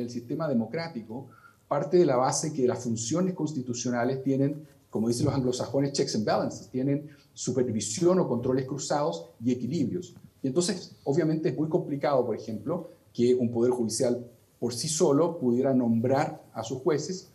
el sistema democrático parte de la base que las funciones constitucionales tienen, como dicen los anglosajones, checks and balances, tienen supervisión o controles cruzados y equilibrios. Y entonces, obviamente es muy complicado, por ejemplo, que un poder judicial por sí solo pudiera nombrar a sus jueces